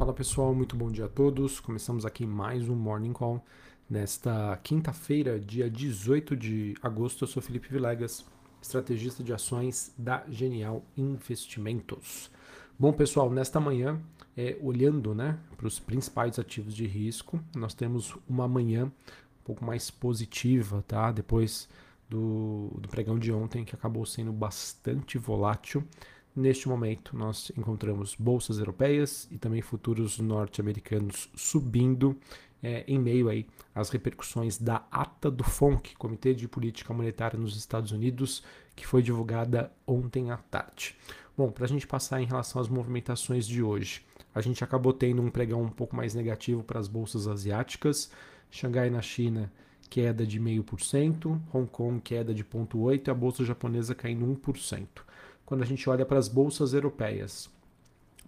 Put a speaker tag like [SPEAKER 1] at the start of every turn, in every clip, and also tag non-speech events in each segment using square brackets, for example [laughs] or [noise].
[SPEAKER 1] Fala pessoal, muito bom dia a todos. Começamos aqui mais um Morning Call nesta quinta-feira, dia 18 de agosto. Eu sou Felipe Vilegas, estrategista de ações da Genial Investimentos. Bom pessoal, nesta manhã, é, olhando né, para os principais ativos de risco, nós temos uma manhã um pouco mais positiva, tá? Depois do, do pregão de ontem, que acabou sendo bastante volátil. Neste momento, nós encontramos bolsas europeias e também futuros norte-americanos subindo é, em meio aí às repercussões da ata do FONC, Comitê de Política Monetária nos Estados Unidos, que foi divulgada ontem à tarde. Bom, para a gente passar em relação às movimentações de hoje, a gente acabou tendo um pregão um pouco mais negativo para as bolsas asiáticas. Xangai na China, queda de 0,5%, Hong Kong, queda de 0,8% e a bolsa japonesa caindo 1% quando a gente olha para as bolsas europeias.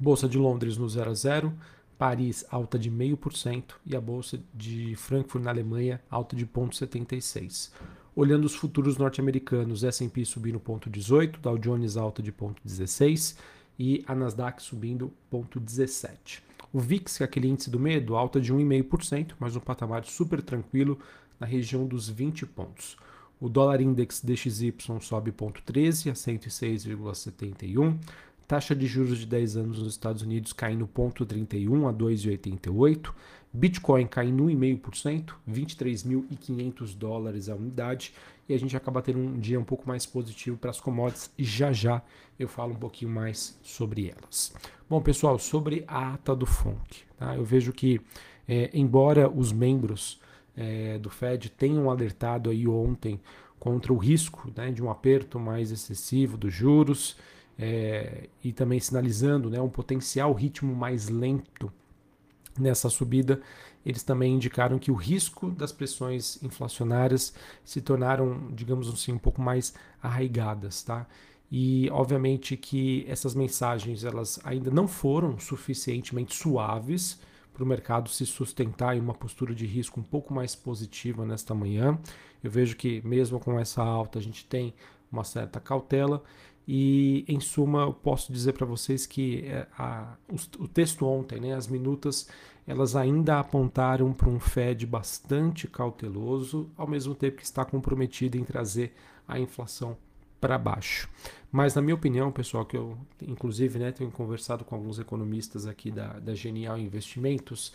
[SPEAKER 1] Bolsa de Londres no 0 a 0, Paris alta de 0,5% e a bolsa de Frankfurt na Alemanha alta de 0,76. Olhando os futuros norte-americanos, S&P subindo 0,18, Dow Jones alta de 0,16 e a Nasdaq subindo 0,17. O VIX, que é aquele índice do medo, alta de 1,5%, mas um patamar super tranquilo na região dos 20 pontos. O dólar index DXY sobe 0,13 a 106,71. Taxa de juros de 10 anos nos Estados Unidos caindo 0,31 a 2,88. Bitcoin caindo 1,5%, 23.500 dólares a unidade. E a gente acaba tendo um dia um pouco mais positivo para as commodities e já já eu falo um pouquinho mais sobre elas. Bom, pessoal, sobre a ata do FONC. Tá? Eu vejo que, é, embora os membros é, do Fed tenham alertado aí ontem contra o risco né, de um aperto mais excessivo dos juros é, e também sinalizando né, um potencial ritmo mais lento nessa subida, eles também indicaram que o risco das pressões inflacionárias se tornaram, digamos assim, um pouco mais arraigadas, tá? E obviamente que essas mensagens elas ainda não foram suficientemente suaves para o mercado se sustentar em uma postura de risco um pouco mais positiva nesta manhã. Eu vejo que mesmo com essa alta a gente tem uma certa cautela e em suma eu posso dizer para vocês que é, a, o, o, texto ontem, né, as minutas, elas ainda apontaram para um Fed bastante cauteloso, ao mesmo tempo que está comprometido em trazer a inflação para baixo. Mas, na minha opinião, pessoal, que eu inclusive né, tenho conversado com alguns economistas aqui da, da Genial Investimentos,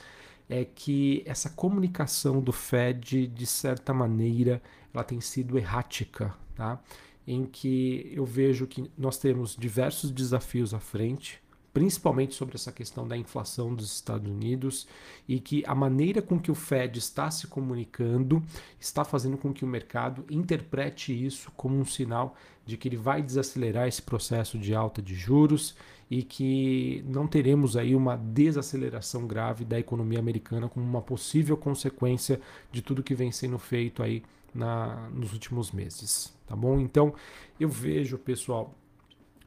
[SPEAKER 1] é que essa comunicação do Fed, de certa maneira, ela tem sido errática, tá? em que eu vejo que nós temos diversos desafios à frente, principalmente sobre essa questão da inflação dos Estados Unidos e que a maneira com que o Fed está se comunicando está fazendo com que o mercado interprete isso como um sinal de que ele vai desacelerar esse processo de alta de juros e que não teremos aí uma desaceleração grave da economia americana como uma possível consequência de tudo que vem sendo feito aí na, nos últimos meses, tá bom? Então eu vejo, pessoal,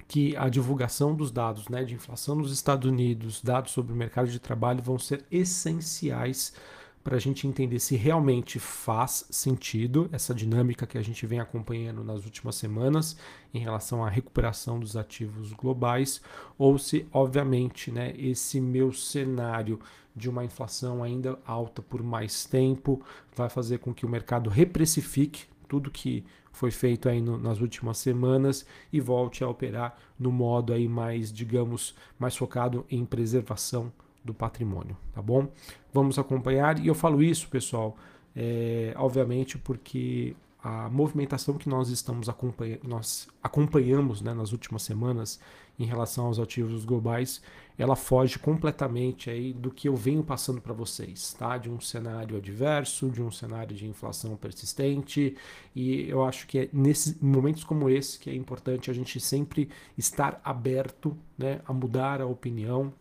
[SPEAKER 1] que a divulgação dos dados né, de inflação nos Estados Unidos, dados sobre o mercado de trabalho, vão ser essenciais para a gente entender se realmente faz sentido essa dinâmica que a gente vem acompanhando nas últimas semanas em relação à recuperação dos ativos globais, ou se, obviamente, né, esse meu cenário de uma inflação ainda alta por mais tempo vai fazer com que o mercado reprecifique tudo que foi feito aí no, nas últimas semanas e volte a operar no modo aí mais, digamos, mais focado em preservação do patrimônio, tá bom? Vamos acompanhar e eu falo isso, pessoal, é, obviamente porque a movimentação que nós estamos acompanhando, nós acompanhamos né, nas últimas semanas em relação aos ativos globais, ela foge completamente aí do que eu venho passando para vocês, tá? De um cenário adverso, de um cenário de inflação persistente, e eu acho que é nesses momentos como esse que é importante a gente sempre estar aberto, né, a mudar a opinião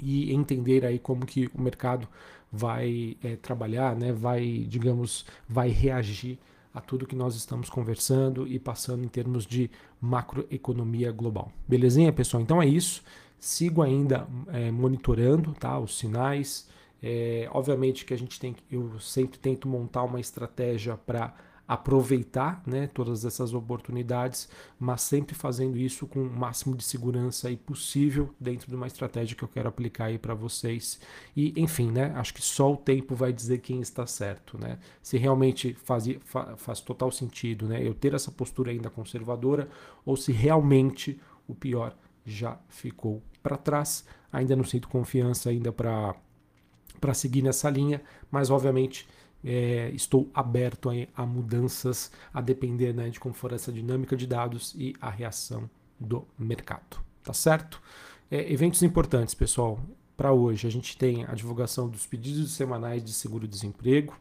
[SPEAKER 1] e entender aí como que o mercado vai é, trabalhar, né, vai, digamos, vai reagir a tudo que nós estamos conversando e passando em termos de macroeconomia global. Belezinha, pessoal? Então é isso. Sigo ainda é, monitorando tá, os sinais. É, obviamente que a gente tem eu sempre tento montar uma estratégia para aproveitar né, todas essas oportunidades, mas sempre fazendo isso com o máximo de segurança possível dentro de uma estratégia que eu quero aplicar aí para vocês. E, enfim, né, acho que só o tempo vai dizer quem está certo. Né? Se realmente faz, faz total sentido né, eu ter essa postura ainda conservadora ou se realmente o pior já ficou para trás. Ainda não sinto confiança ainda para seguir nessa linha, mas obviamente é, estou aberto a, a, mudanças, a depender né, de como for essa dinâmica de dados e a reação do mercado. Tá certo? É, eventos importantes, pessoal. Para hoje, a gente tem a divulgação dos pedidos semanais de seguro-desemprego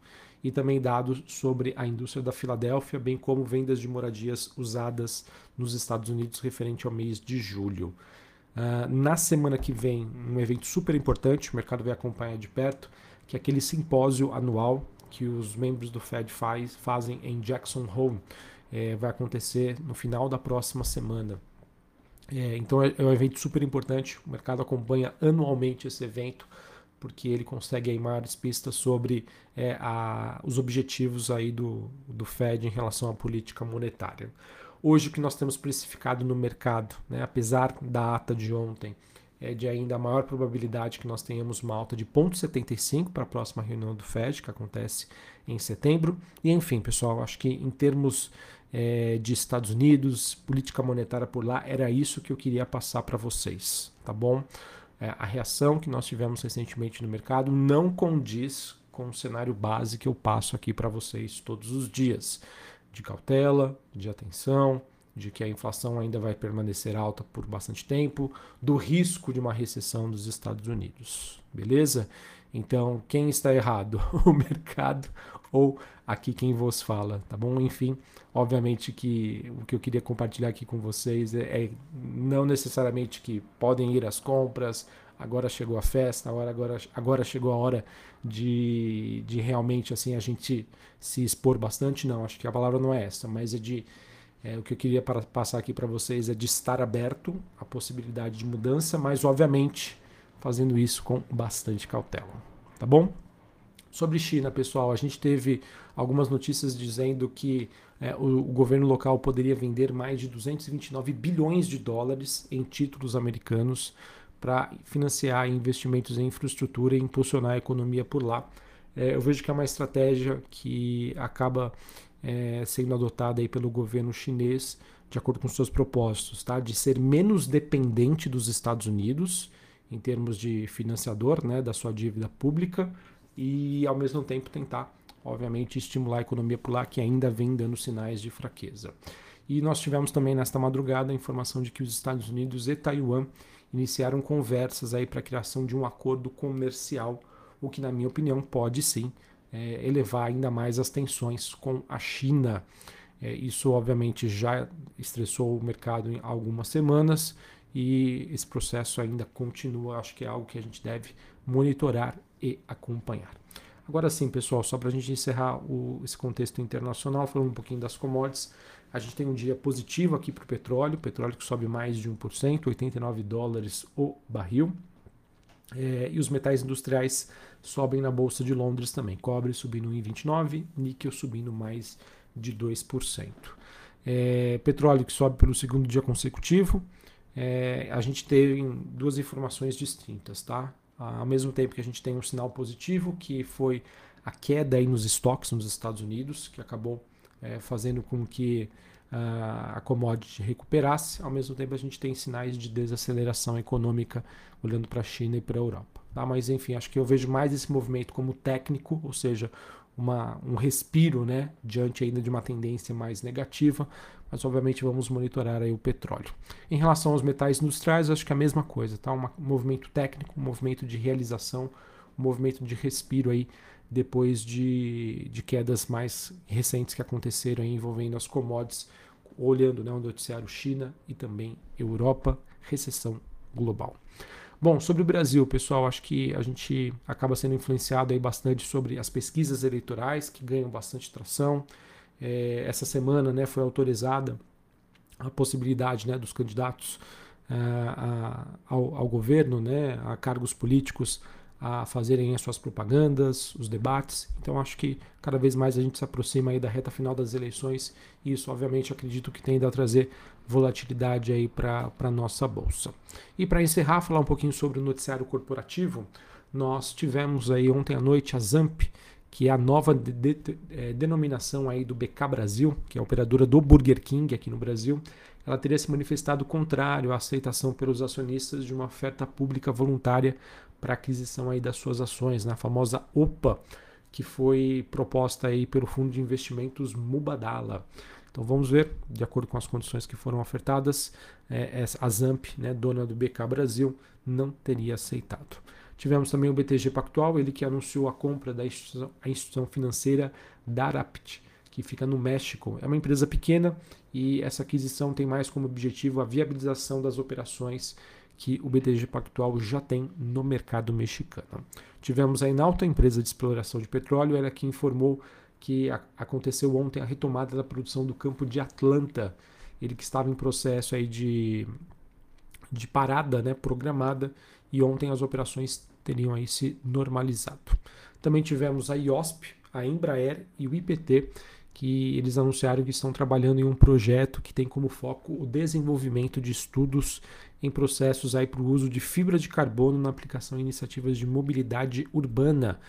[SPEAKER 1] e também dados sobre a indústria da Filadélfia, bem como vendas de moradias usadas nos Estados Unidos referente ao mês de julho. Uh, na semana que vem, um evento super importante, o mercado vai acompanhar de perto, que é aquele simpósio anual que os membros do Fed faz, fazem em Jackson Hole. É, vai acontecer no final da próxima semana. É, então é, é, um evento super importante. O mercado acompanha anualmente esse evento porque ele consegue aí maiores pistas sobre é, a, os objetivos aí do, do Fed em relação à política monetária. Hoje o que nós temos precificado no mercado, né, apesar da ata de ontem, é de ainda maior probabilidade que nós tenhamos uma alta de 0,75 para a próxima reunião do Fed, que acontece em setembro. E enfim, pessoal, acho que em termos é, de Estados Unidos, política monetária por lá, era isso que eu queria passar para vocês, tá bom? É, a reação que nós tivemos recentemente no mercado não condiz com o cenário base que eu passo aqui para vocês todos os dias, de cautela, de atenção, de que a inflação ainda vai permanecer alta por bastante tempo, do risco de uma recessão dos Estados Unidos. Beleza? Então, quem está errado? [laughs] O mercado ou aqui quem vos fala, tá bom? Enfim, obviamente que o que eu queria compartilhar aqui com vocês é, é não necessariamente que podem ir às compras, agora chegou a festa, agora, agora, agora chegou a hora de, de realmente assim a gente se expor bastante. Não, acho que a palavra não é essa, mas é de é, o que eu queria para, passar aqui para vocês é de estar aberto à possibilidade de mudança, mas obviamente fazendo isso com bastante cautela. Tá bom? Sobre China, pessoal, a gente teve algumas notícias dizendo que é, o, o, governo local poderia vender mais de 229 bilhões de dólares em títulos americanos para financiar investimentos em infraestrutura e impulsionar a economia por lá. É, eu vejo que é uma estratégia que acaba é, sendo adotada aí pelo governo chinês de acordo com seus propósitos, tá? de ser menos dependente dos Estados Unidos em termos de financiador né, da sua dívida pública e ao mesmo tempo tentar, obviamente, estimular a economia por lá que ainda vem dando sinais de fraqueza. E nós tivemos também nesta madrugada a informação de que os Estados Unidos e Taiwan iniciaram conversas aí para a criação de um acordo comercial, o que na minha opinião pode sim é, elevar ainda mais as tensões com a China. É, isso, obviamente, já estressou o mercado em algumas semanas e esse processo ainda continua. Acho que é algo que a gente deve monitorar e acompanhar. Agora sim, pessoal, só para a gente encerrar o, esse contexto internacional, falando um pouquinho das commodities, a gente tem um dia positivo aqui para o petróleo, petróleo que sobe mais de 1%, 89 dólares o barril. É, e os metais industriais sobem na Bolsa de Londres também. Cobre subindo 1,29, níquel subindo mais de 2%. É, petróleo que sobe pelo segundo dia consecutivo. É, a gente tem duas informações distintas, tá? Ao mesmo tempo que a gente tem um sinal positivo, que foi a queda aí nos estoques nos Estados Unidos, que acabou é, fazendo com que a commodity recuperasse, ao mesmo tempo a gente tem sinais de desaceleração econômica olhando para a China e para a Europa. Tá? Mas enfim, acho que eu vejo mais esse movimento como técnico, ou seja, uma, um respiro né, diante ainda de uma tendência mais negativa, mas obviamente vamos monitorar aí o petróleo. Em relação aos metais industriais, acho que é a mesma coisa, tá? um movimento técnico, um movimento de realização, um movimento de respiro aí depois de, de quedas mais recentes que aconteceram envolvendo as commodities, olhando né, o noticiário China e também Europa, recessão global. Bom, sobre o Brasil, pessoal, acho que a gente acaba sendo influenciado aí bastante sobre as pesquisas eleitorais, que ganham bastante tração. É, essa semana né, foi autorizada a possibilidade né, dos candidatos uh, a, ao, ao, governo, né, a cargos políticos, a fazerem as suas propagandas, os debates. Então acho que cada vez mais a gente se aproxima aí da reta final das eleições e isso obviamente acredito que tende a trazer volatilidade aí para a nossa bolsa. E para encerrar, falar um pouquinho sobre o noticiário corporativo, nós tivemos aí ontem à noite a Zamp, que é a nova de, de, é, denominação aí do BK Brasil, que é a operadora do Burger King aqui no Brasil, ela teria se manifestado contrário à aceitação pelos acionistas de uma oferta pública voluntária para aquisição aí das suas ações, na né? famosa OPA, que foi proposta aí pelo fundo de investimentos Mubadala. Então vamos ver, de acordo com as condições que foram ofertadas, é, a Zamp, né, dona do BK Brasil, não teria aceitado. Tivemos também o BTG Pactual, ele que anunciou a compra da instituição, instituição financeira Darapt, que fica no México. É uma empresa pequena e essa aquisição tem mais como objetivo a viabilização das operações que o BTG Pactual já tem no mercado mexicano. Tivemos a Inalta, empresa de exploração de petróleo, ela que informou que aconteceu ontem a retomada da produção do campo de Atlanta, ele que estava em processo aí de, de parada né, programada e ontem as operações teriam aí se normalizado. Também tivemos a IOSP, a Embraer e o IPT, que eles anunciaram que estão trabalhando em um projeto que tem como foco o desenvolvimento de estudos em processos para o uso de fibra de carbono na aplicação em iniciativas de mobilidade urbana.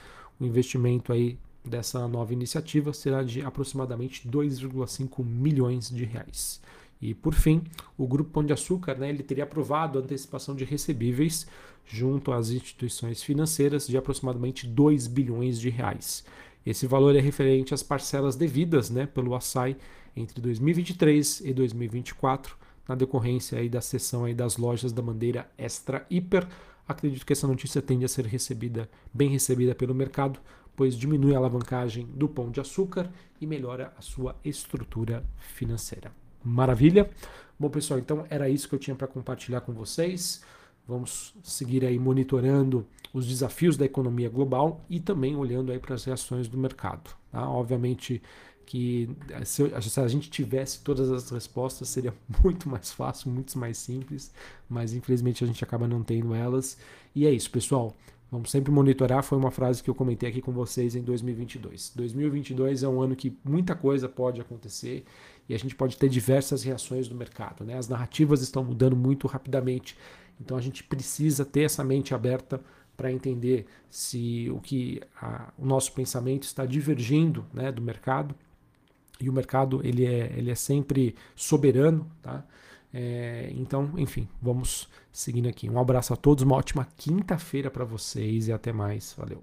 [SPEAKER 1] O investimento aí dessa nova iniciativa será de aproximadamente 2,5 milhões de reais. E por fim, o Grupo Pão de Açúcar né, ele teria aprovado a antecipação de recebíveis junto às instituições financeiras de aproximadamente 2 bilhões de reais. Esse valor é referente às parcelas devidas né, pelo Açaí entre 2023 e 2024, na decorrência aí da cessão aí das lojas da bandeira Extra Hiper. Acredito que essa notícia tende a ser recebida, bem recebida pelo mercado, pois diminui a alavancagem do pão de açúcar e melhora a sua estrutura financeira. Maravilha? Bom, pessoal, então era isso que eu tinha para compartilhar com vocês. Vamos seguir aí monitorando os desafios da economia global e também olhando aí para as reações do mercado. Tá? Obviamente que eh, se, a gente tivesse todas as respostas seria [laughs] muito mais fácil, muito mais simples, mas infelizmente a gente acaba não tendo elas. E é isso, pessoal. Vamos sempre monitorar, foi uma frase que eu comentei aqui com vocês em 2022. 2022 é um ano que muita coisa pode acontecer e a gente pode ter diversas reações do mercado. Né? As narrativas estão mudando muito rapidamente, então a gente precisa ter essa mente aberta para entender se o que a, o nosso pensamento está divergindo né, do mercado e o mercado ele é, ele é sempre soberano, tá? É, então, enfim, vamos seguindo aqui. Um abraço a todos, uma ótima quinta-feira para vocês e até mais. Valeu.